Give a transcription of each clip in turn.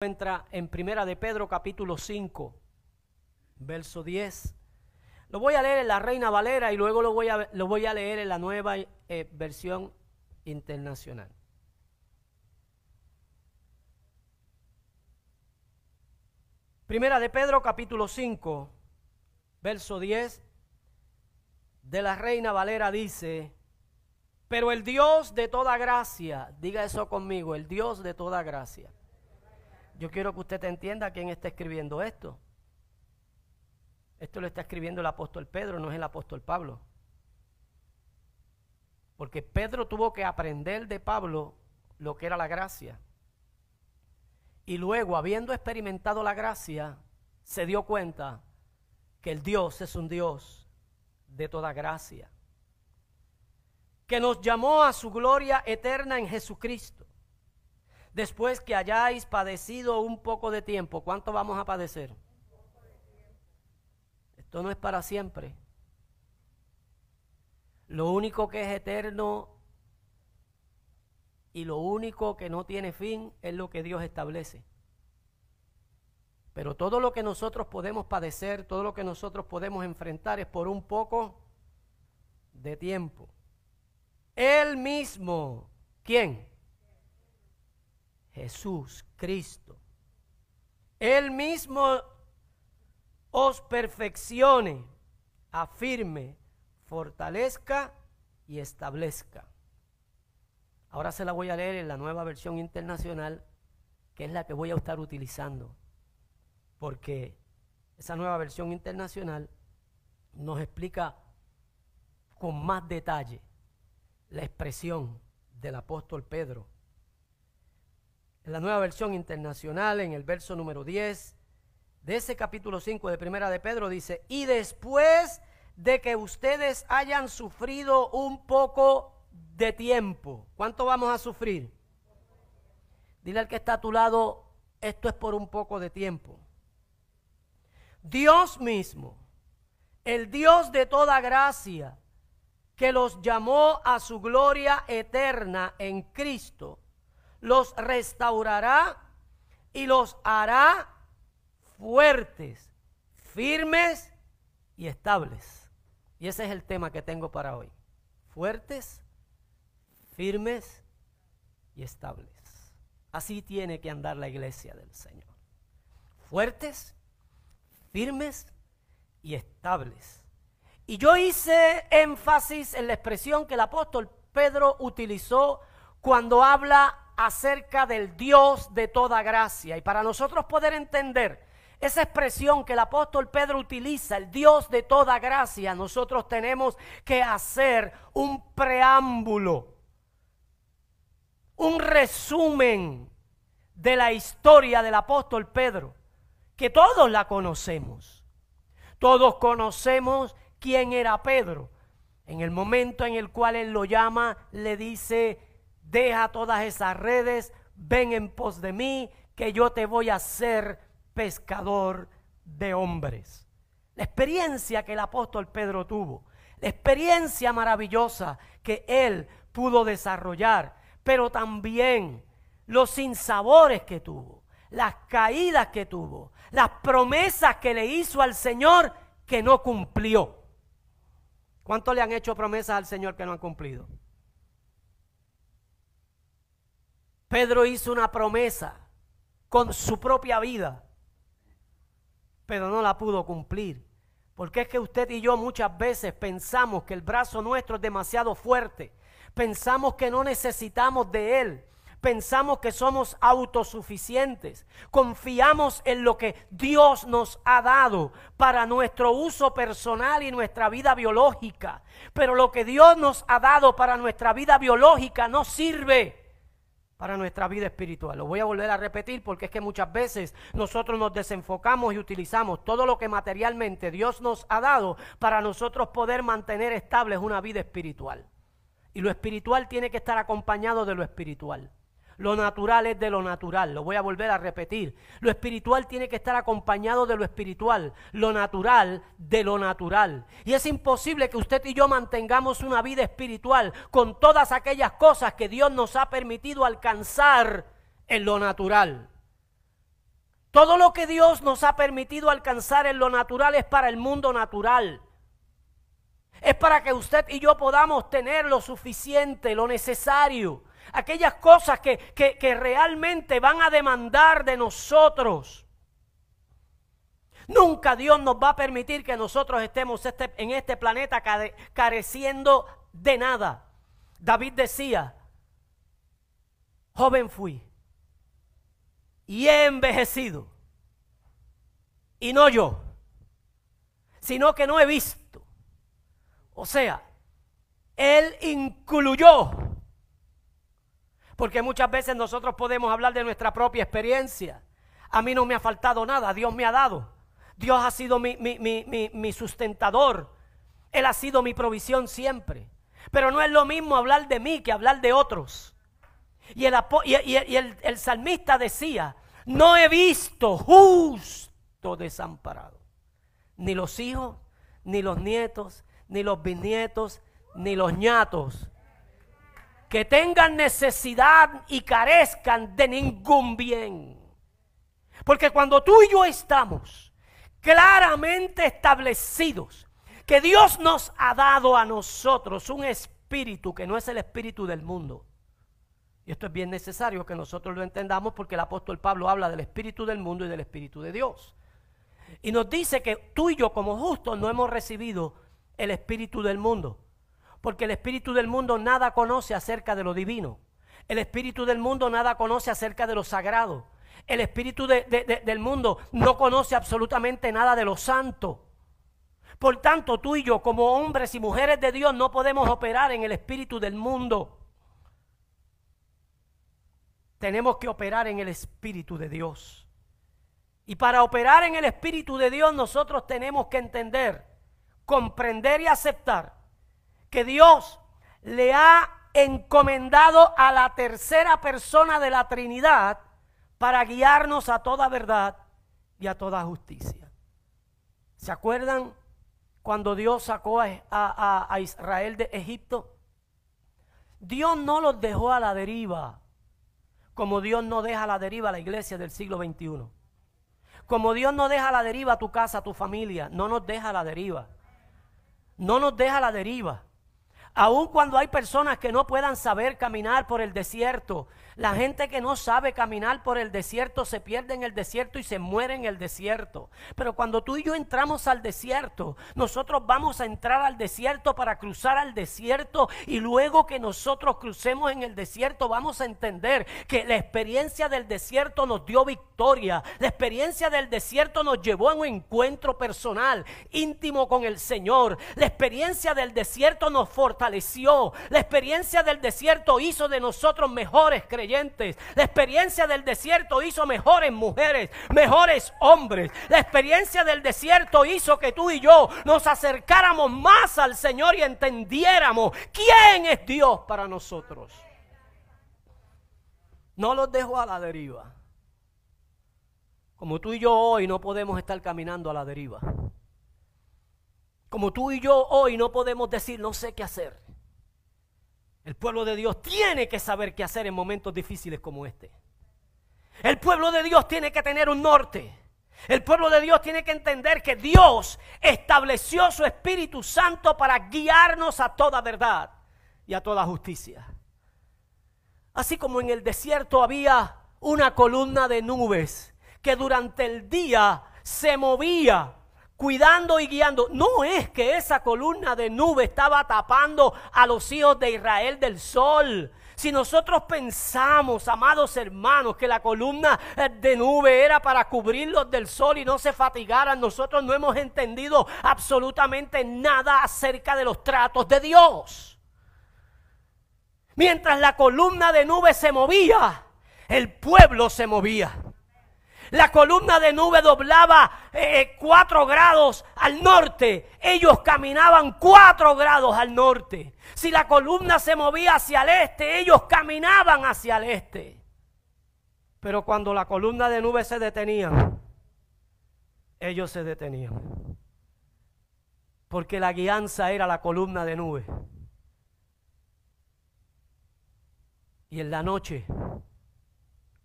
encuentra en Primera de Pedro capítulo 5, verso 10. Lo voy a leer en la Reina Valera y luego lo voy a, lo voy a leer en la nueva eh, versión internacional. Primera de Pedro capítulo 5, verso 10 de la Reina Valera dice, pero el Dios de toda gracia, diga eso conmigo, el Dios de toda gracia yo quiero que usted entienda quién está escribiendo esto. Esto lo está escribiendo el apóstol Pedro, no es el apóstol Pablo. Porque Pedro tuvo que aprender de Pablo lo que era la gracia. Y luego, habiendo experimentado la gracia, se dio cuenta que el Dios es un Dios de toda gracia. Que nos llamó a su gloria eterna en Jesucristo después que hayáis padecido un poco de tiempo. ¿Cuánto vamos a padecer? Esto no es para siempre. Lo único que es eterno y lo único que no tiene fin es lo que Dios establece. Pero todo lo que nosotros podemos padecer, todo lo que nosotros podemos enfrentar es por un poco de tiempo. Él mismo, ¿quién? Jesús, Cristo. Él mismo os perfeccione, afirme, fortalezca y establezca. Ahora se la voy a leer en la nueva versión internacional, que es la que voy a estar utilizando, porque esa nueva versión internacional nos explica con más detalle la expresión del apóstol Pedro en la nueva versión internacional, en el verso número 10 de ese capítulo 5 de Primera de Pedro, dice, y después de que ustedes hayan sufrido un poco de tiempo, ¿cuánto vamos a sufrir? Dile al que está a tu lado, esto es por un poco de tiempo. Dios mismo, el Dios de toda gracia, que los llamó a su gloria eterna en Cristo, los restaurará y los hará fuertes, firmes y estables. Y ese es el tema que tengo para hoy. Fuertes, firmes y estables. Así tiene que andar la iglesia del Señor. Fuertes, firmes y estables. Y yo hice énfasis en la expresión que el apóstol Pedro utilizó cuando habla acerca del Dios de toda gracia. Y para nosotros poder entender esa expresión que el apóstol Pedro utiliza, el Dios de toda gracia, nosotros tenemos que hacer un preámbulo, un resumen de la historia del apóstol Pedro, que todos la conocemos. Todos conocemos quién era Pedro. En el momento en el cual él lo llama, le dice, deja todas esas redes, ven en pos de mí, que yo te voy a hacer pescador de hombres. La experiencia que el apóstol Pedro tuvo, la experiencia maravillosa que él pudo desarrollar, pero también los sinsabores que tuvo, las caídas que tuvo, las promesas que le hizo al Señor que no cumplió. ¿Cuánto le han hecho promesas al Señor que no han cumplido? Pedro hizo una promesa con su propia vida, pero no la pudo cumplir. Porque es que usted y yo muchas veces pensamos que el brazo nuestro es demasiado fuerte, pensamos que no necesitamos de él, pensamos que somos autosuficientes, confiamos en lo que Dios nos ha dado para nuestro uso personal y nuestra vida biológica, pero lo que Dios nos ha dado para nuestra vida biológica no sirve para nuestra vida espiritual. Lo voy a volver a repetir porque es que muchas veces nosotros nos desenfocamos y utilizamos todo lo que materialmente Dios nos ha dado para nosotros poder mantener estables una vida espiritual. Y lo espiritual tiene que estar acompañado de lo espiritual. Lo natural es de lo natural, lo voy a volver a repetir. Lo espiritual tiene que estar acompañado de lo espiritual, lo natural de lo natural. Y es imposible que usted y yo mantengamos una vida espiritual con todas aquellas cosas que Dios nos ha permitido alcanzar en lo natural. Todo lo que Dios nos ha permitido alcanzar en lo natural es para el mundo natural. Es para que usted y yo podamos tener lo suficiente, lo necesario. Aquellas cosas que, que, realmente van a demandar de nosotros. Nunca Dios nos va a permitir que nosotros estemos este, en este planeta careciendo de nada. David decía, joven fui y he envejecido. Y no yo, sino que no he visto. O sea, Él incluyó. Porque muchas veces nosotros podemos hablar de nuestra propia experiencia. A mí no me ha faltado nada, Dios me ha dado. Dios ha sido mi, mi sustentador. Él ha sido mi provisión siempre. Pero no es lo mismo hablar de mí que hablar de otros. Y el, salmista decía, no he visto justo desamparado. Ni los hijos, ni los nietos, ni los bisnietos, ni los ñatos. Que tengan necesidad y carezcan de ningún bien. Porque cuando tú y yo estamos claramente establecidos que Dios nos ha dado a nosotros un espíritu que no es el espíritu del mundo, y esto es bien necesario que nosotros lo entendamos porque el apóstol Pablo habla del espíritu del mundo y del espíritu de Dios. Y nos dice que tú y yo como justos no hemos recibido el espíritu del mundo. Porque el espíritu del mundo nada conoce acerca de lo divino. El espíritu del mundo nada conoce acerca de lo sagrado. El espíritu del mundo no conoce absolutamente nada de lo santo. Por tanto, tú y yo como hombres y mujeres de Dios no podemos operar en el espíritu del mundo tenemos que operar en el Espíritu de Dios. Y para operar en el Espíritu de Dios nosotros tenemos que entender, comprender y aceptar que Dios le ha encomendado a la tercera persona de la Trinidad para guiarnos a toda verdad y a toda justicia. ¿Se acuerdan cuando Dios sacó a, Israel de Egipto? Dios no los dejó a la deriva como Dios no deja a la deriva a la iglesia del siglo XXI. Como Dios no deja a la deriva a tu casa, a tu familia, no nos deja a la deriva. No nos deja a la deriva. Aun cuando hay personas que no puedan saber caminar por el desierto, la gente que no sabe caminar por el desierto se pierde en el desierto y se muere en el desierto. Pero cuando tú y yo entramos al desierto, nosotros vamos a entrar al desierto para cruzar al desierto y luego que nosotros crucemos en el desierto vamos a entender que la experiencia del desierto nos dio victoria. La experiencia del desierto nos llevó a un encuentro personal, íntimo con el Señor. La experiencia del desierto nos fortaleció. La experiencia del desierto hizo de nosotros mejores creyentes la experiencia del desierto hizo mejores mujeres, mejores hombres. La experiencia del desierto hizo que tú y yo nos acercáramos más al Señor y entendiéramos quién es Dios para nosotros. No los dejo a la deriva. Como tú y yo hoy no podemos estar caminando a la deriva. Como tú y yo hoy no podemos decir no sé qué hacer. El pueblo de Dios tiene que saber qué hacer en momentos difíciles como este. El pueblo de Dios tiene que tener un norte. El pueblo de Dios tiene que entender que Dios estableció su Espíritu Santo para guiarnos a toda verdad y a toda justicia. Así como en el desierto había una columna de nubes que durante el día se movía cuidando y guiando. No es que esa columna de nube estaba tapando a los hijos de Israel del sol. Si nosotros pensamos, amados hermanos, que la columna eh, de nube era para cubrirlos del sol y no se fatigaran, nosotros no hemos entendido absolutamente nada acerca de los tratos de Dios. Mientras la columna de nube se movía, el pueblo se movía. La columna de nube doblaba eh, cuatro grados al norte. Ellos caminaban cuatro grados al norte. Si la columna se movía hacia el este, ellos caminaban hacia el este. Pero cuando la columna de nube se detenía, ellos se detenían. Porque la guianza era la columna de nube. Y en la noche,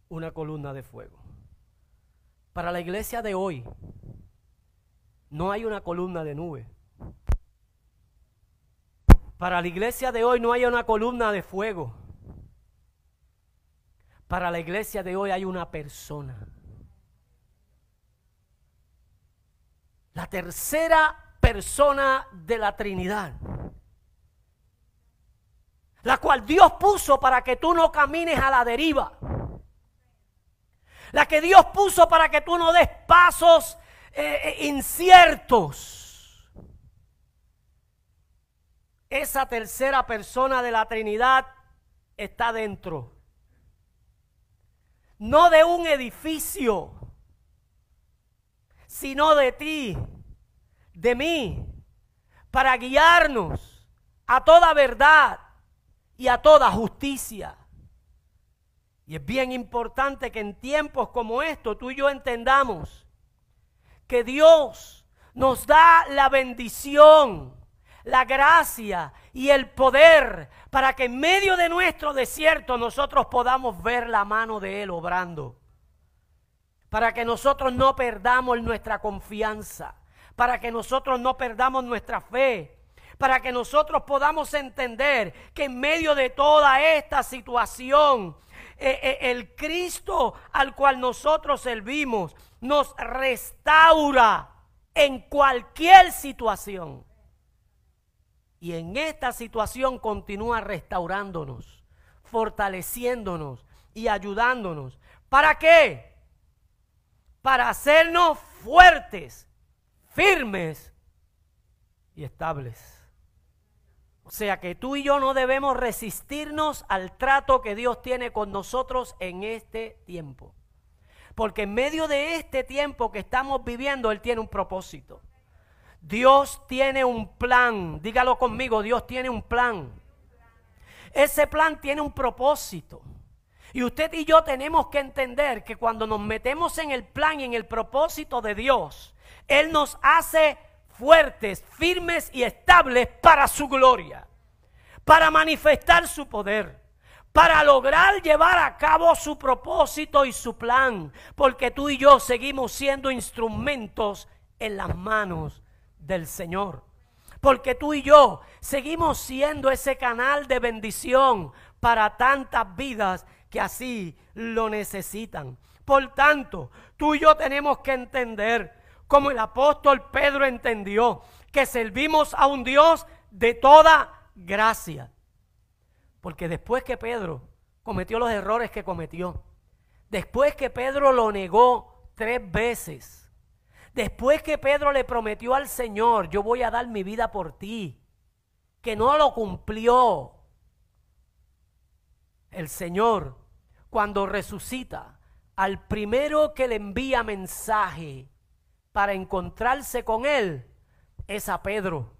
una columna de fuego. Para la iglesia de hoy no hay una columna de nube. Para la iglesia de hoy no hay una columna de fuego. Para la iglesia de hoy hay una persona. La tercera persona de la Trinidad. La cual Dios puso para que tú no camines a la deriva. La que Dios puso para que tú no des pasos eh, eh, inciertos. Esa tercera persona de la Trinidad está dentro no de un edificio, sino de ti, de mí, para guiarnos a toda verdad y a toda justicia. Y es bien importante que en tiempos como estos tú y yo entendamos que Dios nos da la bendición, la gracia y el poder para que en medio de nuestro desierto nosotros podamos ver la mano de Él obrando. Para que nosotros no perdamos nuestra confianza. Para que nosotros no perdamos nuestra fe. Para que nosotros podamos entender que en medio de toda esta situación, el Cristo al cual nosotros servimos nos restaura en cualquier situación. Y en esta situación continúa restaurándonos, fortaleciéndonos y ayudándonos. ¿Para qué? Para hacernos fuertes, firmes y estables. Sea que tú y yo no debemos resistirnos al trato que Dios tiene con nosotros en este tiempo. Porque en medio de este tiempo que estamos viviendo, Él tiene un propósito. Dios tiene un plan. Dígalo conmigo, Dios tiene un plan. Ese plan tiene un propósito. Y usted y yo tenemos que entender que cuando nos metemos en el plan y en el propósito de Dios, Él nos hace fuertes, firmes y estables para su gloria, para manifestar su poder, para lograr llevar a cabo su propósito y su plan, porque tú y yo seguimos siendo instrumentos en las manos del Señor. Porque tú y yo seguimos siendo ese canal de bendición para tantas vidas que así lo necesitan. Por tanto, tú y yo tenemos que entender, como el apóstol Pedro entendió, que servimos a un Dios de toda gracia. Porque después que Pedro cometió los errores que cometió, después que Pedro lo negó tres veces, Después que Pedro le prometió al Señor, yo voy a dar mi vida por ti, que no lo cumplió. El Señor, cuando resucita, al primero que le envía mensaje para encontrarse con él, es a Pedro.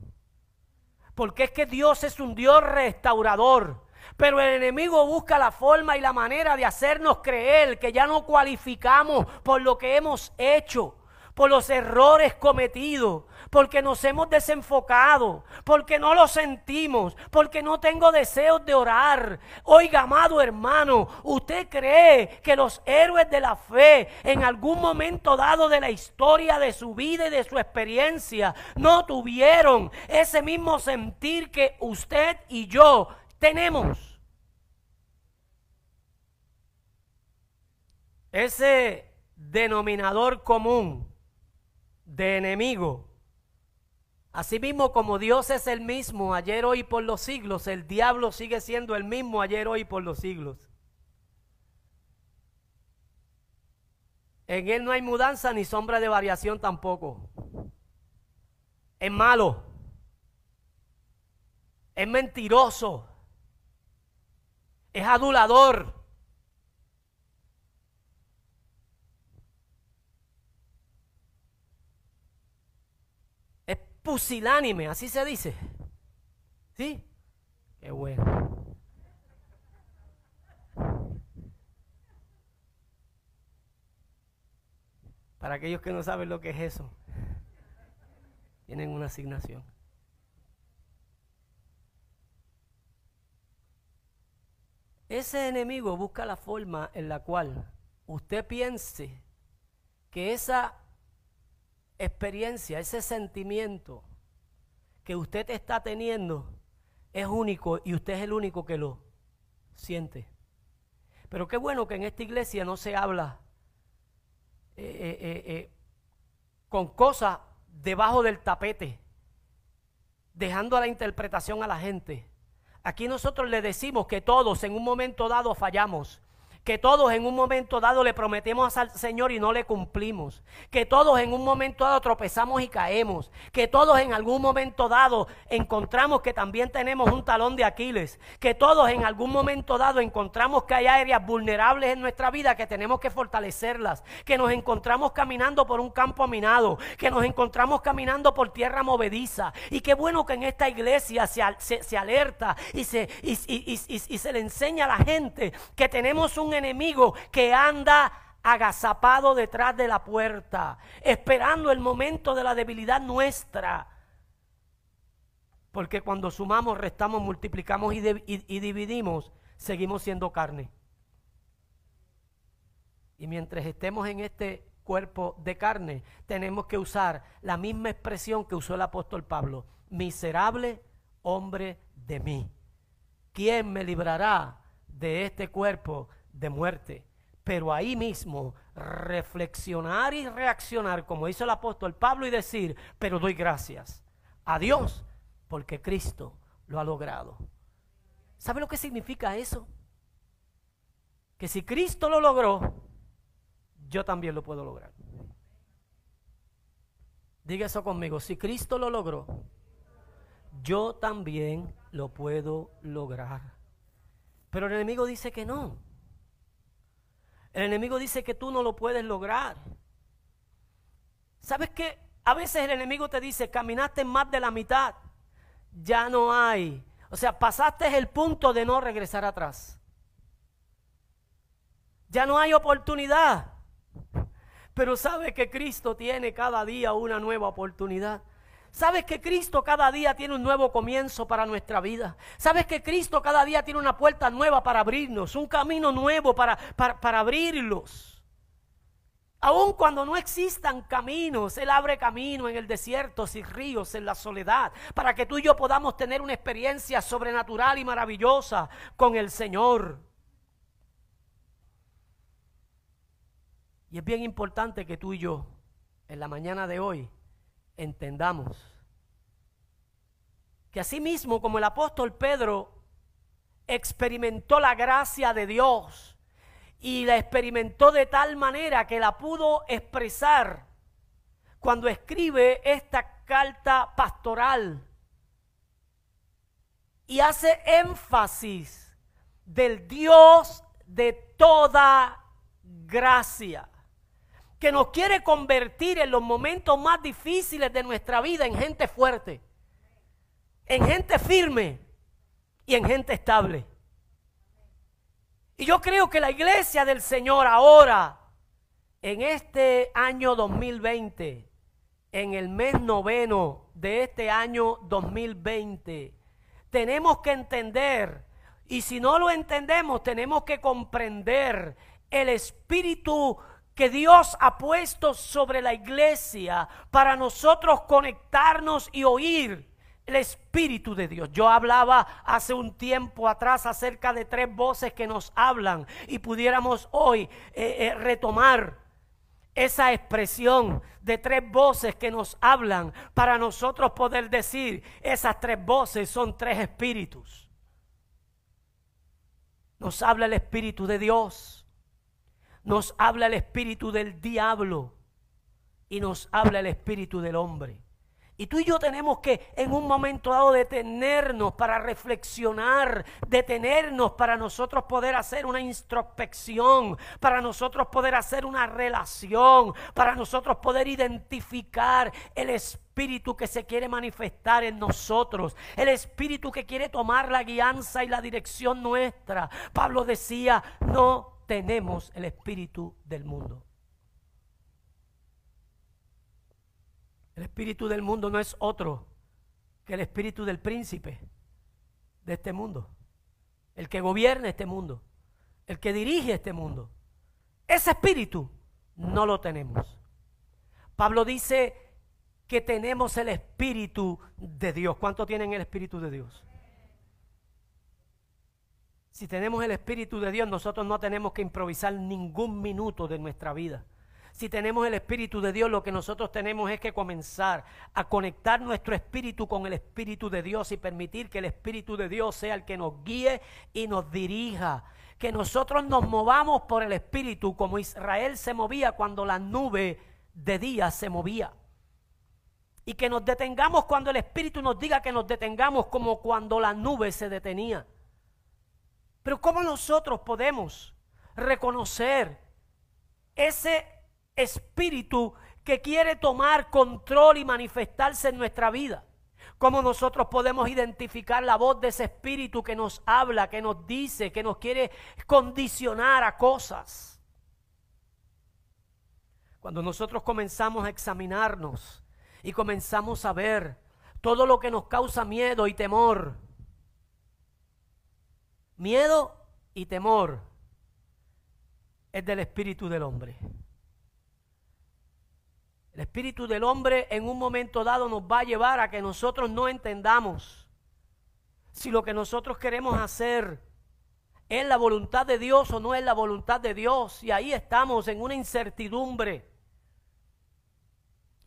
Porque es que Dios es un Dios restaurador. Pero el enemigo busca la forma y la manera de hacernos creer que ya no cualificamos por lo que hemos hecho por los errores cometidos, porque nos hemos desenfocado, porque no lo sentimos, porque no tengo deseos de orar. Oiga, amado hermano, ¿usted cree que los héroes de la fe en algún momento dado de la historia de su vida y de su experiencia no tuvieron ese mismo sentir que usted y yo tenemos? Ese denominador común de enemigo. Asimismo, como Dios es el mismo ayer, hoy por los siglos, el diablo sigue siendo el mismo ayer, hoy por los siglos. En él no hay mudanza ni sombra de variación tampoco. Es malo. Es mentiroso. Es adulador. Pusilánime, así se dice. ¿Sí? Qué bueno. Para aquellos que no saben lo que es eso, tienen una asignación. Ese enemigo busca la forma en la cual usted piense que esa experiencia, ese sentimiento que usted está teniendo es único y usted es el único que lo siente. Pero qué bueno que en esta iglesia no se habla eh, eh, eh, con cosas debajo del tapete, dejando a la interpretación a la gente. Aquí nosotros le decimos que todos en un momento dado fallamos que todos en un momento dado le prometemos al Señor y no le cumplimos, que todos en un momento dado tropezamos y caemos, que todos en algún momento dado encontramos que también tenemos un talón de Aquiles, que todos en algún momento dado encontramos que hay áreas vulnerables en nuestra vida que tenemos que fortalecerlas, que nos encontramos caminando por un campo minado, que nos encontramos caminando por tierra movediza. Y qué bueno que en esta iglesia se, alerta y se, y se le enseña a la gente que tenemos un enemigo que anda agazapado detrás de la puerta, esperando el momento de la debilidad nuestra. Porque cuando sumamos, restamos, multiplicamos y, y dividimos, seguimos siendo carne. Y mientras estemos en este cuerpo de carne, tenemos que usar la misma expresión que usó el apóstol Pablo. Miserable hombre de mí. ¿Quién me librará de este cuerpo de muerte. Pero ahí mismo reflexionar y reaccionar, como hizo el apóstol Pablo, y decir, pero doy gracias a Dios porque Cristo lo ha logrado. ¿Sabe lo que significa eso? Que si Cristo lo logró, yo también lo puedo lograr. Diga eso conmigo, si Cristo lo logró, yo también lo puedo lograr. Pero el enemigo dice que no. El enemigo dice que tú no lo puedes lograr. ¿Sabes qué? A veces el enemigo te dice, caminaste más de la mitad, ya no hay. O sea, pasaste el punto de no regresar atrás. Ya no hay oportunidad. Pero sabe que Cristo tiene cada día una nueva oportunidad. Sabes que Cristo cada día tiene un nuevo comienzo para nuestra vida. Sabes que Cristo cada día tiene una puerta nueva para abrirnos, un camino nuevo para, para, abrirlos. Aun cuando no existan caminos, Él abre camino en el desierto, y ríos, en la soledad, para que tú y yo podamos tener una experiencia sobrenatural y maravillosa con el Señor. Y es bien importante que tú y yo, en la mañana de hoy, entendamos que así mismo como el apóstol Pedro experimentó la gracia de Dios y la experimentó de tal manera que la pudo expresar cuando escribe esta carta pastoral y hace énfasis del Dios de toda gracia que nos quiere convertir en los momentos más difíciles de nuestra vida en gente fuerte, en gente firme y en gente estable. Y yo creo que la iglesia del Señor ahora, en este año 2020, en el mes noveno de este año 2020, tenemos que entender, y si no lo entendemos, tenemos que comprender el espíritu que Dios ha puesto sobre la iglesia para nosotros conectarnos y oír el Espíritu de Dios. Yo hablaba hace un tiempo atrás acerca de tres voces que nos hablan y pudiéramos hoy eh, eh, retomar esa expresión de tres voces que nos hablan para nosotros poder decir esas tres voces son tres espíritus. Nos habla el Espíritu de Dios nos habla el espíritu del diablo y nos habla el espíritu del hombre. Y tú y yo tenemos que en un momento dado detenernos para reflexionar, detenernos para nosotros poder hacer una introspección, para nosotros poder hacer una relación, para nosotros poder identificar el espíritu que se quiere manifestar en nosotros, el espíritu que quiere tomar la guianza y la dirección nuestra. Pablo decía, no tenemos el espíritu del mundo. El espíritu del mundo no es otro que el espíritu del príncipe de este mundo, el que gobierna este mundo, el que dirige este mundo. Ese espíritu no lo tenemos. Pablo dice que tenemos el Espíritu de Dios. ¿Cuánto tienen el Espíritu de Dios? Si tenemos el Espíritu de Dios, nosotros no tenemos que improvisar ningún minuto de nuestra vida. Si tenemos el Espíritu de Dios, lo que nosotros tenemos es que comenzar a conectar nuestro espíritu con el Espíritu de Dios y permitir que el Espíritu de Dios sea el que nos guíe y nos dirija. Que nosotros nos movamos por el Espíritu como Israel se movía cuando la nube de día se movía. Y que nos detengamos cuando el Espíritu nos diga que nos detengamos como cuando la nube se detenía. Pero ¿cómo nosotros podemos reconocer ese espíritu que quiere tomar control y manifestarse en nuestra vida. ¿Cómo nosotros podemos identificar la voz de ese espíritu que nos habla, que nos dice, que nos quiere condicionar a cosas? Cuando nosotros comenzamos a examinarnos y comenzamos a ver todo lo que nos causa miedo y temor, miedo y temor es del espíritu del hombre. El espíritu del hombre en un momento dado nos va a llevar a que nosotros no entendamos si lo que nosotros queremos hacer es la voluntad de Dios o no es la voluntad de Dios. Y ahí estamos en una incertidumbre.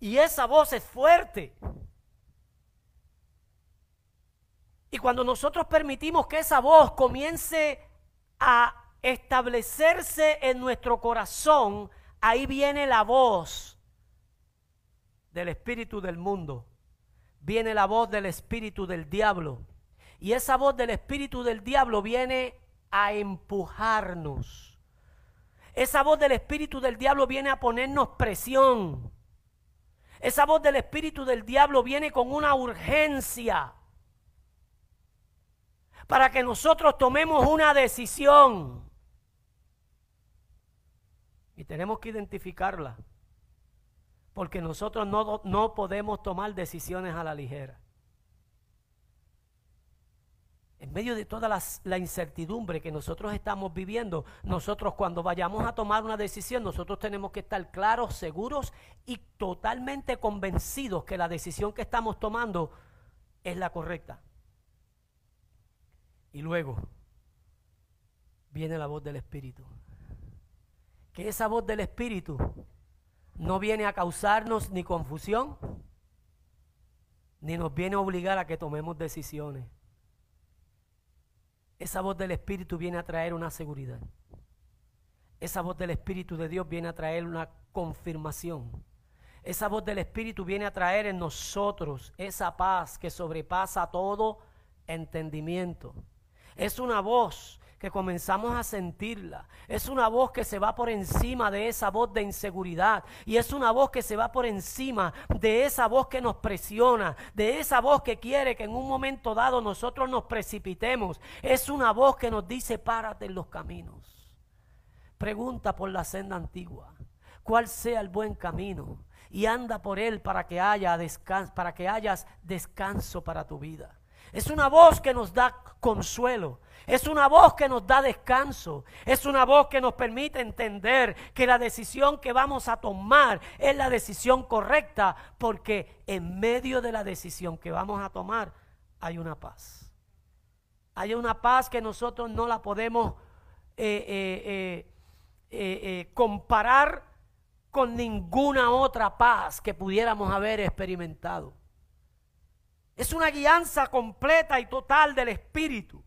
Y esa voz es fuerte. Y cuando nosotros permitimos que esa voz comience a establecerse en nuestro corazón, ahí viene la voz del espíritu del mundo, viene la voz del espíritu del diablo. Y esa voz del espíritu del diablo viene a empujarnos. Esa voz del espíritu del diablo viene a ponernos presión. Esa voz del espíritu del diablo viene con una urgencia para que nosotros tomemos una decisión. Y tenemos que identificarla porque nosotros no, no podemos tomar decisiones a la ligera. En medio de toda la incertidumbre que nosotros estamos viviendo, nosotros cuando vayamos a tomar una decisión, nosotros tenemos que estar claros, seguros y totalmente convencidos que la decisión que estamos tomando es la correcta. Y luego viene la voz del Espíritu. Que esa voz del Espíritu no viene a causarnos ni confusión, ni nos viene a obligar a que tomemos decisiones. Esa voz del Espíritu viene a traer una seguridad. Esa voz del Espíritu de Dios viene a traer una confirmación. Esa voz del Espíritu viene a traer en nosotros esa paz que sobrepasa todo entendimiento. Es una voz que comenzamos a sentirla. Es una voz que se va por encima de esa voz de inseguridad. Y es una voz que se va por encima de esa voz que nos presiona, de esa voz que quiere que en un momento dado nosotros nos precipitemos. Es una voz que nos dice, párate en los caminos. Pregunta por la senda antigua, cuál sea el buen camino. Y anda por él para que haya para que hayas descanso para tu vida. Es una voz que nos da consuelo. Es una voz que nos da descanso. Es una voz que nos permite entender que la decisión que vamos a tomar es la decisión correcta porque en medio de la decisión que vamos a tomar hay una paz. Hay una paz que nosotros no la podemos eh, eh, eh, comparar con ninguna otra paz que pudiéramos haber experimentado. Es una guianza completa y total del Espíritu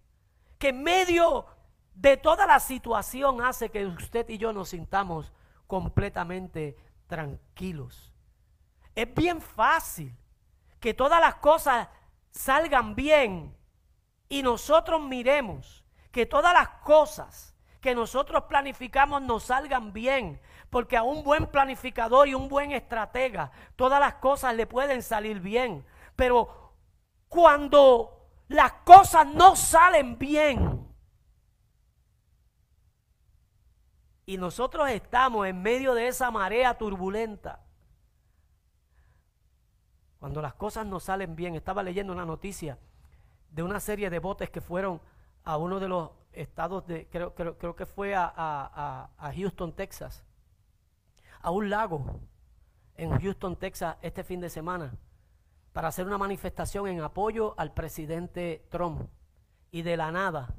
que en medio de toda la situación hace que usted y yo nos sintamos completamente tranquilos. Es bien fácil que todas las cosas salgan bien y nosotros miremos que todas las cosas que nosotros planificamos nos salgan bien, porque a un buen planificador y un buen estratega todas las cosas le pueden salir bien, pero cuando las cosas no salen bien. Y nosotros estamos en medio de esa marea turbulenta. Cuando las cosas no salen bien, estaba leyendo una noticia de una serie de botes que fueron a uno de los estados de, creo, creo, que fue a, a Houston, Texas, a un lago en Houston, Texas, este fin de semana, para hacer una manifestación en apoyo al presidente Trump. Y de la nada,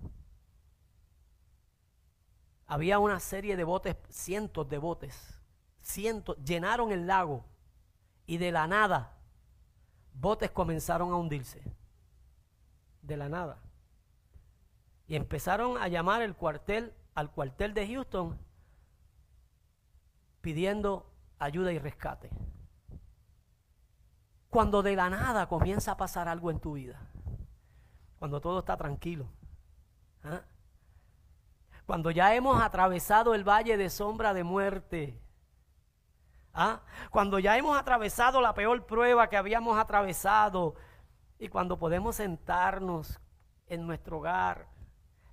había una serie de botes, cientos de botes, cientos, llenaron el lago. Y de la nada, botes comenzaron a hundirse. De la nada. Y empezaron a llamar el cuartel, al cuartel de Houston pidiendo ayuda y rescate. Cuando de la nada comienza a pasar algo en tu vida, cuando todo está tranquilo, ¿ah? cuando ya hemos atravesado el valle de sombra de muerte, ¿ah? cuando ya hemos atravesado la peor prueba que habíamos atravesado y cuando podemos sentarnos en nuestro hogar,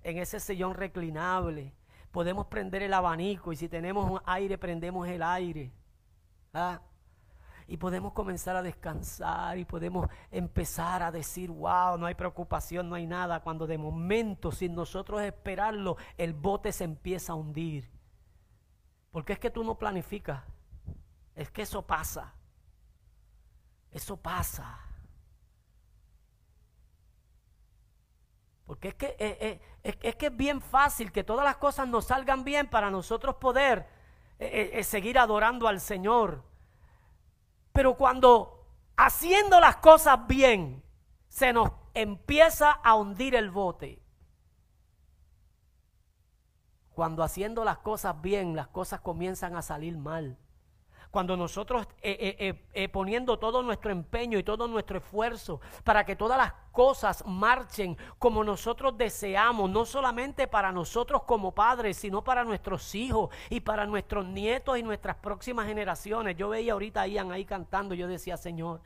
en ese sillón reclinable, podemos prender el abanico y si tenemos un aire, prendemos el aire. ¿ah? Y podemos comenzar a descansar y podemos empezar a decir, wow, no hay preocupación, no hay nada. Cuando de momento, sin nosotros esperarlo, el bote se empieza a hundir. Porque es que tú no planificas. Es que eso pasa. Eso pasa. Porque es que, eh, eh, es, que es bien fácil que todas las cosas nos salgan bien para nosotros poder eh, seguir adorando al Señor. Pero cuando haciendo las cosas bien se nos empieza a hundir el bote. Cuando haciendo las cosas bien las cosas comienzan a salir mal. Cuando nosotros eh, eh, eh, poniendo todo nuestro empeño y todo nuestro esfuerzo para que todas las cosas marchen como nosotros deseamos, no solamente para nosotros como padres, sino para nuestros hijos y para nuestros nietos y nuestras próximas generaciones. Yo veía ahorita a Ian ahí cantando, yo decía, Señor,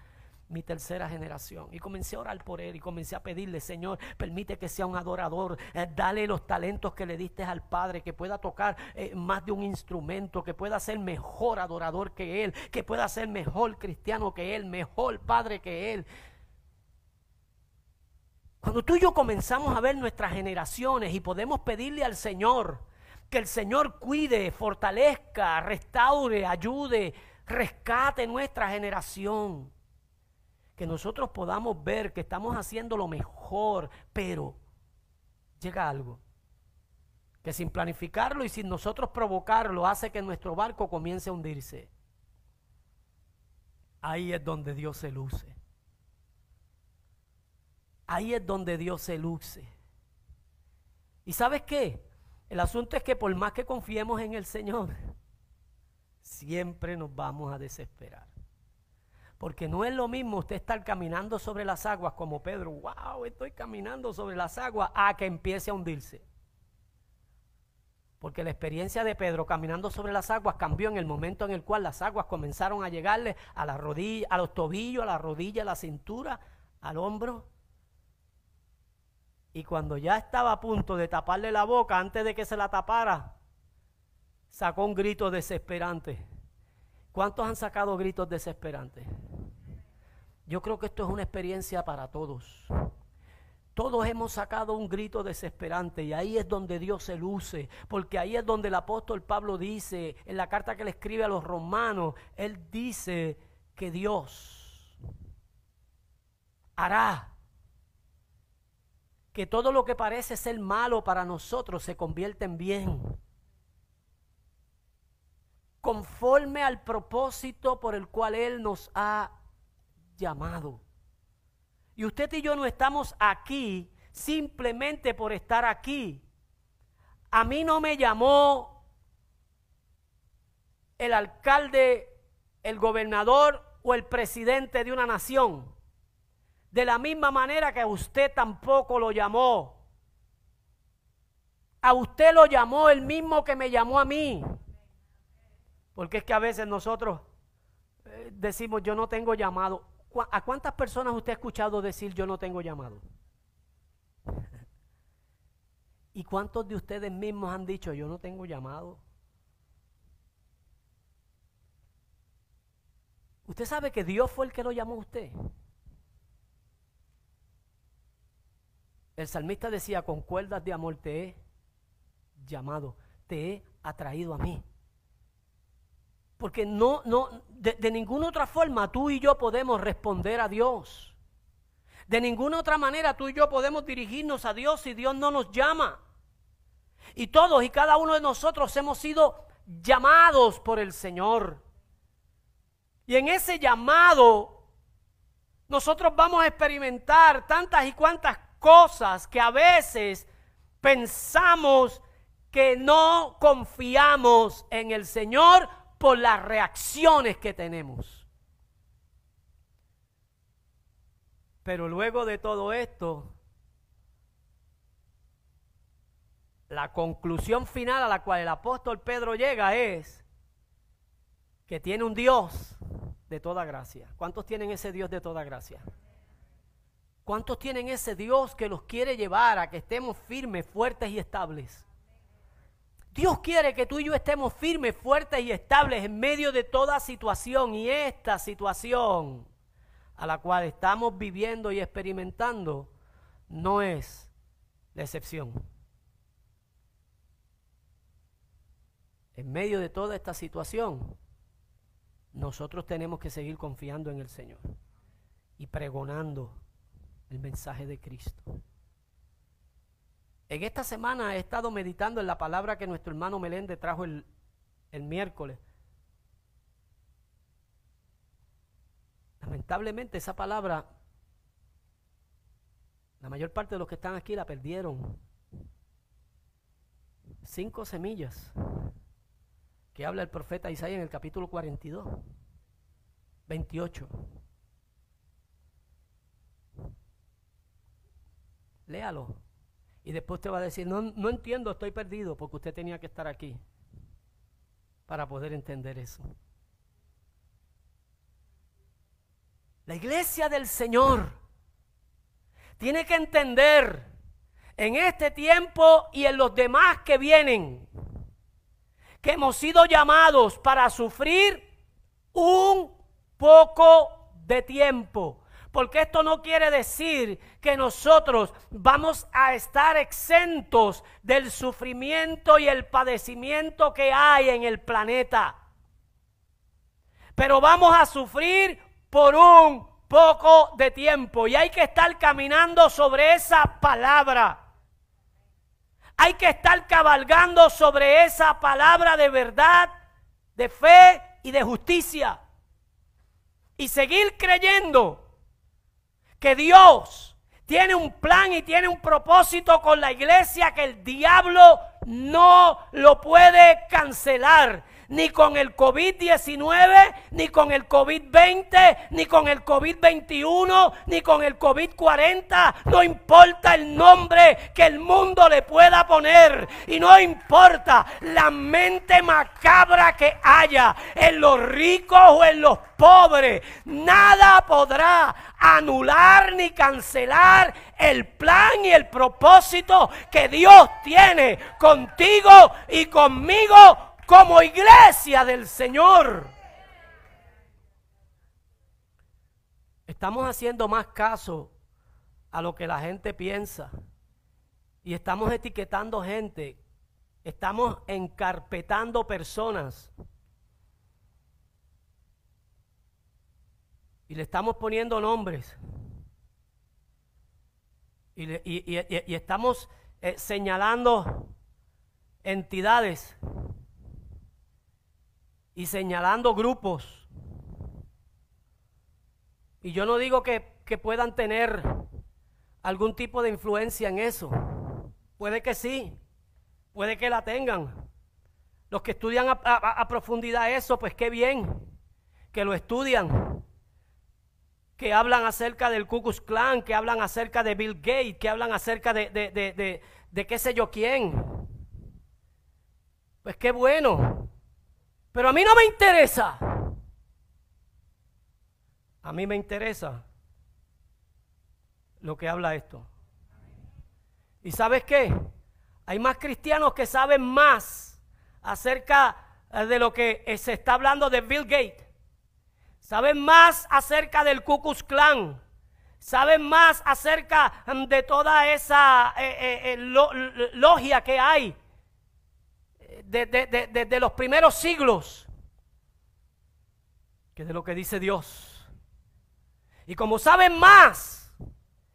mi tercera generación. Y comencé a orar por él y comencé a pedirle, Señor, permite que sea un adorador, eh, dale los talentos que le diste al Padre, que pueda tocar eh, más de un instrumento, que pueda ser mejor adorador que él, que pueda ser mejor cristiano que él, mejor padre que él. Cuando tú y yo comenzamos a ver nuestras generaciones y podemos pedirle al Señor que el Señor cuide, fortalezca, restaure, ayude, rescate nuestra generación que nosotros podamos ver que estamos haciendo lo mejor, pero llega algo que sin planificarlo y sin nosotros provocarlo hace que nuestro barco comience a hundirse. Ahí es donde Dios se luce. Ahí es donde Dios se luce. ¿Y sabes qué? El asunto es que por más que confiemos en el Señor, siempre nos vamos a desesperar. Porque no es lo mismo usted estar caminando sobre las aguas como Pedro, wow, estoy caminando sobre las aguas, a que empiece a hundirse. Porque la experiencia de Pedro caminando sobre las aguas cambió en el momento en el cual las aguas comenzaron a llegarle a la rodilla, a los tobillos, a la rodilla, a la cintura, al hombro. Y cuando ya estaba a punto de taparle la boca, antes de que se la tapara, sacó un grito desesperante. ¿Cuántos han sacado gritos desesperantes? Yo creo que esto es una experiencia para todos. Todos hemos sacado un grito desesperante y ahí es donde Dios se luce, porque ahí es donde el apóstol Pablo dice, en la carta que le escribe a los romanos, él dice que Dios hará que todo lo que parece ser malo para nosotros se convierta en bien conforme al propósito por el cual Él nos ha llamado. Y usted y yo no estamos aquí simplemente por estar aquí. A mí no me llamó el alcalde, el gobernador o el presidente de una nación. De la misma manera que a usted tampoco lo llamó. A usted lo llamó el mismo que me llamó a mí. Porque es que a veces nosotros eh, decimos yo no tengo llamado. ¿A cuántas personas usted ha escuchado decir yo no tengo llamado? ¿Y cuántos de ustedes mismos han dicho yo no tengo llamado? Usted sabe que Dios fue el que lo llamó a usted. El salmista decía, con cuerdas de amor te he llamado, te he atraído a mí Porque no, no, de, de ninguna otra forma tú y yo podemos responder a Dios. De ninguna otra manera tú y yo podemos dirigirnos a Dios si Dios no nos llama. Y todos y cada uno de nosotros hemos sido llamados por el Señor. Y en ese llamado nosotros vamos a experimentar tantas y cuantas cosas que a veces pensamos que no confiamos en el Señor por las reacciones que tenemos. Pero luego de todo esto, la conclusión final a la cual el apóstol Pedro llega es que tiene un Dios de toda gracia. ¿Cuántos tienen ese Dios de toda gracia? ¿Cuántos tienen ese Dios que los quiere llevar a que estemos firmes, fuertes y estables? Dios quiere que tú y yo estemos firmes, fuertes y estables en medio de toda situación. Y esta situación a la cual estamos viviendo y experimentando no es la excepción. En medio de toda esta situación, nosotros tenemos que seguir confiando en el Señor y pregonando el mensaje de Cristo. En esta semana he estado meditando en la palabra que nuestro hermano Meléndez trajo el, el miércoles. Lamentablemente esa palabra, la mayor parte de los que están aquí la perdieron. Cinco semillas que habla el profeta Isaías en el capítulo 42, 28. Léalo. Y después te va a decir, no, no entiendo, estoy perdido, porque usted tenía que estar aquí para poder entender eso. La iglesia del Señor tiene que entender en este tiempo y en los demás que vienen que hemos sido llamados para sufrir un poco de tiempo. Porque esto no quiere decir que nosotros vamos a estar exentos del sufrimiento y el padecimiento que hay en el planeta. Pero vamos a sufrir por un poco de tiempo y hay que estar caminando sobre esa palabra. Hay que estar cabalgando sobre esa palabra de verdad, de fe y de justicia. Y seguir creyendo que Dios tiene un plan y tiene un propósito con la iglesia que el diablo no lo puede cancelar ni con el COVID-19, ni con el COVID-20, ni con el COVID-21, ni con el COVID-40. No importa el nombre que el mundo le pueda poner. Y no importa la mente macabra que haya en los ricos o en los pobres. Nada podrá anular ni cancelar el plan y el propósito que Dios tiene contigo y conmigo como iglesia del Señor. Estamos haciendo más caso a lo que la gente piensa. Y estamos etiquetando gente, estamos encarpetando personas. Y le estamos poniendo nombres. Y, estamos eh, señalando entidades y señalando grupos. Y yo no digo que, puedan tener algún tipo de influencia en eso. Puede que sí, puede que la tengan. Los que estudian a, profundidad eso, pues qué bien, que lo estudian. Que hablan acerca del Ku Klux Klan, que hablan acerca de Bill Gates, que hablan acerca de, de, de, de qué sé yo quién. Pues qué bueno. Pero a mí no me interesa. A mí me interesa lo que habla esto. ¿Y sabes qué? Hay más cristianos que saben más acerca eh, de lo que eh, se está hablando de Bill Gates. Saben más acerca del Ku Klux Klan. Saben más acerca mm, de toda esa eh, logia que hay desde de, los primeros siglos. que de lo que dice Dios. Y como saben más,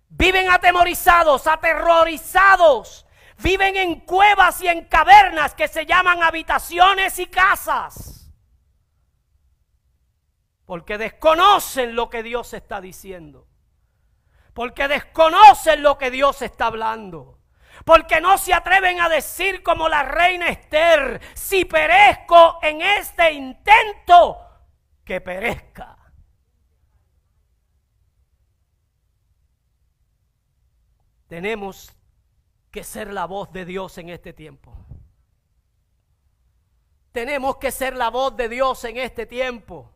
viven atemorizados, aterrorizados, viven en cuevas y en cavernas que se llaman habitaciones y casas. Porque desconocen lo que Dios está diciendo. Porque desconocen lo que Dios está hablando. Porque no se atreven a decir como la reina Esther, si perezco en este intento, que perezca. Tenemos que ser la voz de Dios en este tiempo. Tenemos que ser la voz de Dios en este tiempo.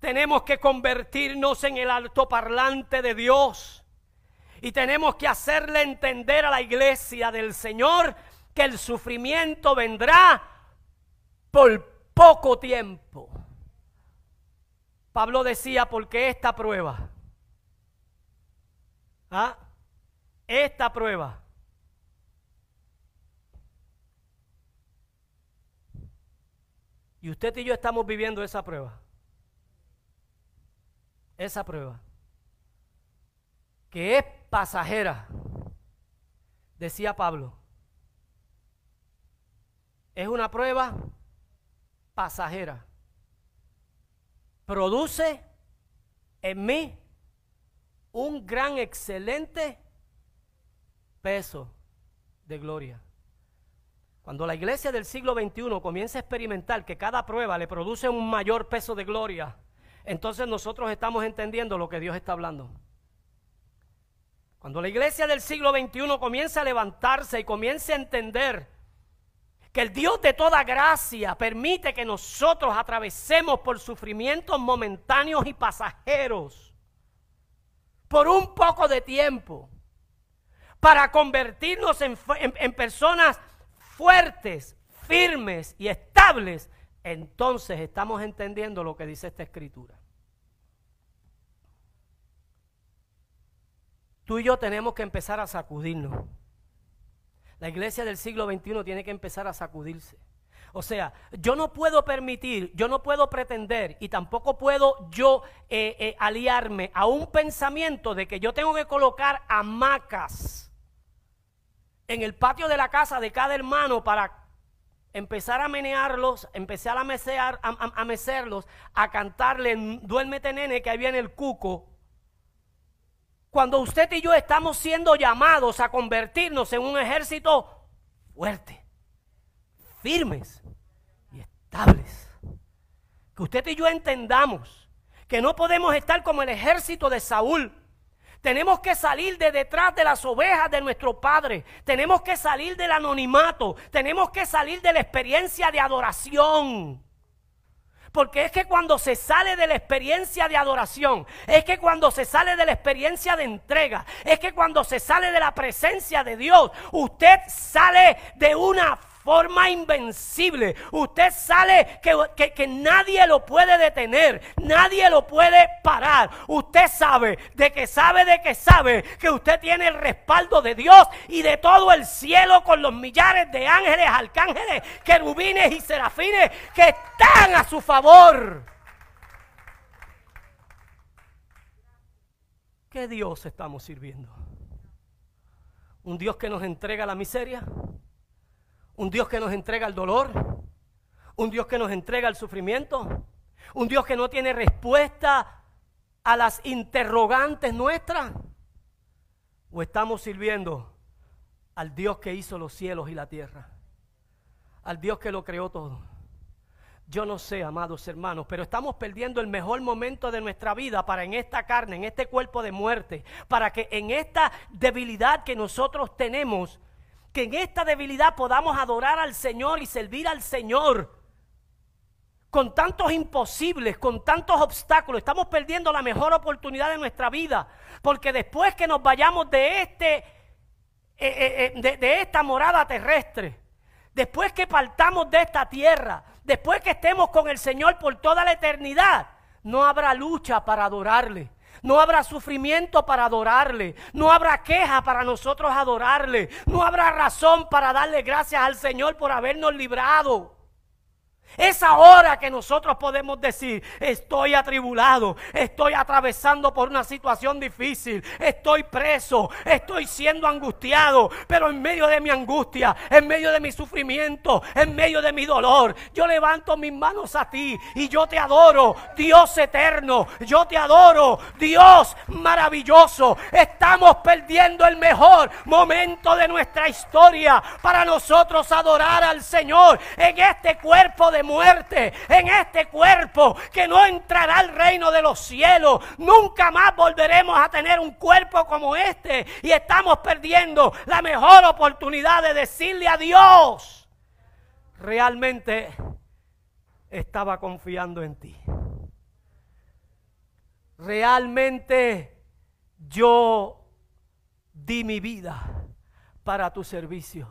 Tenemos que convertirnos en el altoparlante de Dios. Y tenemos que hacerle entender a la iglesia del Señor que el sufrimiento vendrá por poco tiempo. Pablo decía, porque esta prueba, ¿ah? esta prueba, y usted y yo estamos viviendo esa prueba, esa prueba, que es pasajera, decía Pablo, es una prueba pasajera produce en mí un gran, excelente peso de gloria. Cuando la iglesia del siglo XXI comienza a experimentar que cada prueba le produce un mayor peso de gloria, entonces nosotros estamos entendiendo lo que Dios está hablando. Cuando la iglesia del siglo XXI comienza a levantarse y comienza a entender que el Dios de toda gracia permite que nosotros atravesemos por sufrimientos momentáneos y pasajeros por un poco de tiempo para convertirnos en, en personas fuertes, firmes y estables, entonces estamos entendiendo lo que dice esta escritura. Tú y yo tenemos que empezar a sacudirnos. La iglesia del siglo XXI tiene que empezar a sacudirse. O sea, yo no puedo permitir, yo no puedo pretender y tampoco puedo yo eh, eh, aliarme a un pensamiento de que yo tengo que colocar hamacas en el patio de la casa de cada hermano para empezar a menearlos, empezar a, mesear, a, mecerlos, a cantarle, duérmete nene que ahí viene el cuco cuando usted y yo estamos siendo llamados a convertirnos en un ejército fuerte, firmes y estables. Que usted y yo entendamos que no podemos estar como el ejército de Saúl. Tenemos que salir de detrás de las ovejas de nuestro Padre. Tenemos que salir del anonimato. Tenemos que salir de la experiencia de adoración. Porque es que cuando se sale de la experiencia de adoración, es que cuando se sale de la experiencia de entrega, es que cuando se sale de la presencia de Dios, usted sale de una forma invencible. Usted sale que, que, nadie lo puede detener, nadie lo puede parar. Usted sabe de que sabe de que sabe que usted tiene el respaldo de Dios y de todo el cielo con los millares de ángeles, arcángeles, querubines y serafines que están a su favor. ¿Qué Dios estamos sirviendo? ¿Un Dios que nos entrega la miseria? Un Dios que nos entrega el dolor. Un Dios que nos entrega el sufrimiento. Un Dios que no tiene respuesta a las interrogantes nuestras. O estamos sirviendo al Dios que hizo los cielos y la tierra. Al Dios que lo creó todo. Yo no sé, amados hermanos, pero estamos perdiendo el mejor momento de nuestra vida para en esta carne, en este cuerpo de muerte, para que en esta debilidad que nosotros tenemos, que en esta debilidad podamos adorar al Señor y servir al Señor. Con tantos imposibles, con tantos obstáculos, estamos perdiendo la mejor oportunidad de nuestra vida. Porque después que nos vayamos de, este, eh, eh, eh, de, de esta morada terrestre, después que partamos de esta tierra, después que estemos con el Señor por toda la eternidad, no habrá lucha para adorarle. No habrá sufrimiento para adorarle. No habrá queja para nosotros adorarle. No habrá razón para darle gracias al Señor por habernos librado. Es ahora que nosotros podemos decir, estoy atribulado, estoy atravesando por una situación difícil, estoy preso, estoy siendo angustiado, pero en medio de mi angustia, en medio de mi sufrimiento, en medio de mi dolor, yo levanto mis manos a ti y yo te adoro, Dios eterno, yo te adoro, Dios maravilloso. Estamos perdiendo el mejor momento de nuestra historia para nosotros adorar al Señor en este cuerpo de muerte, en este cuerpo que no entrará al reino de los cielos. Nunca más volveremos a tener un cuerpo como este y estamos perdiendo la mejor oportunidad de decirle a Dios, realmente estaba confiando en ti. Realmente yo di mi vida para tu servicio.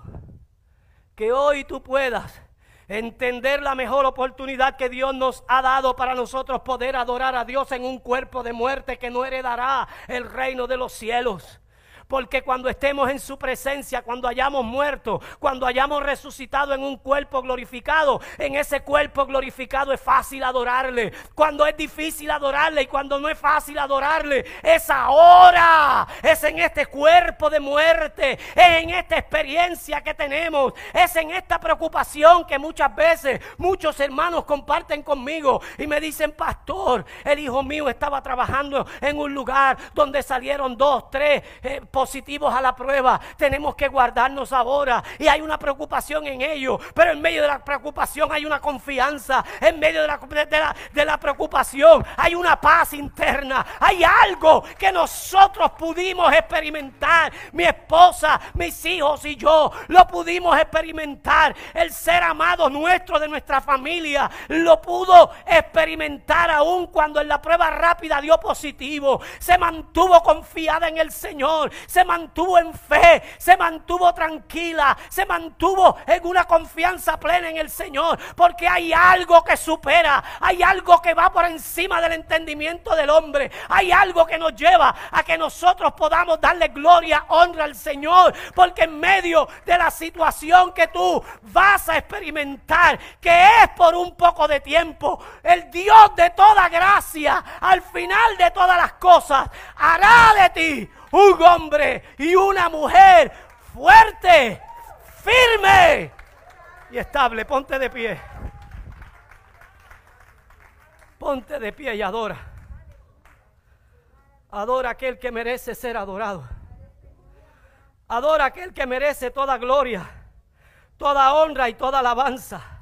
Que hoy tú puedas entender la mejor oportunidad que Dios nos ha dado para nosotros poder adorar a Dios en un cuerpo de muerte que no heredará el reino de los cielos. Porque cuando estemos en su presencia, cuando hayamos muerto, cuando hayamos resucitado en un cuerpo glorificado, en ese cuerpo glorificado es fácil adorarle. Cuando es difícil adorarle y cuando no es fácil adorarle, es ahora. Es en este cuerpo de muerte, es en esta experiencia que tenemos, es en esta preocupación que muchas veces muchos hermanos comparten conmigo y me dicen, pastor, el hijo mío estaba trabajando en un lugar donde salieron dos, tres eh, positivos a la prueba. Tenemos que guardarnos ahora. Y hay una preocupación en ello. Pero en medio de la preocupación hay una confianza. En medio de la, de la, preocupación hay una paz interna. Hay algo que nosotros pudimos experimentar. Mi esposa, mis hijos y yo lo pudimos experimentar. El ser amado nuestro de nuestra familia lo pudo experimentar aún cuando en la prueba rápida dio positivo. Se mantuvo confiada en el Señor se mantuvo en fe, se mantuvo tranquila, se mantuvo en una confianza plena en el Señor, porque hay algo que supera, hay algo que va por encima del entendimiento del hombre, hay algo que nos lleva a que nosotros podamos darle gloria, honra al Señor, porque en medio de la situación que tú vas a experimentar, que es por un poco de tiempo, el Dios de toda gracia, al final de todas las cosas, hará de ti un hombre y una mujer fuerte, firme y estable. Ponte de pie. Ponte de pie y adora. Adora aquel que merece ser adorado. Adora aquel que merece toda gloria, toda honra y toda alabanza.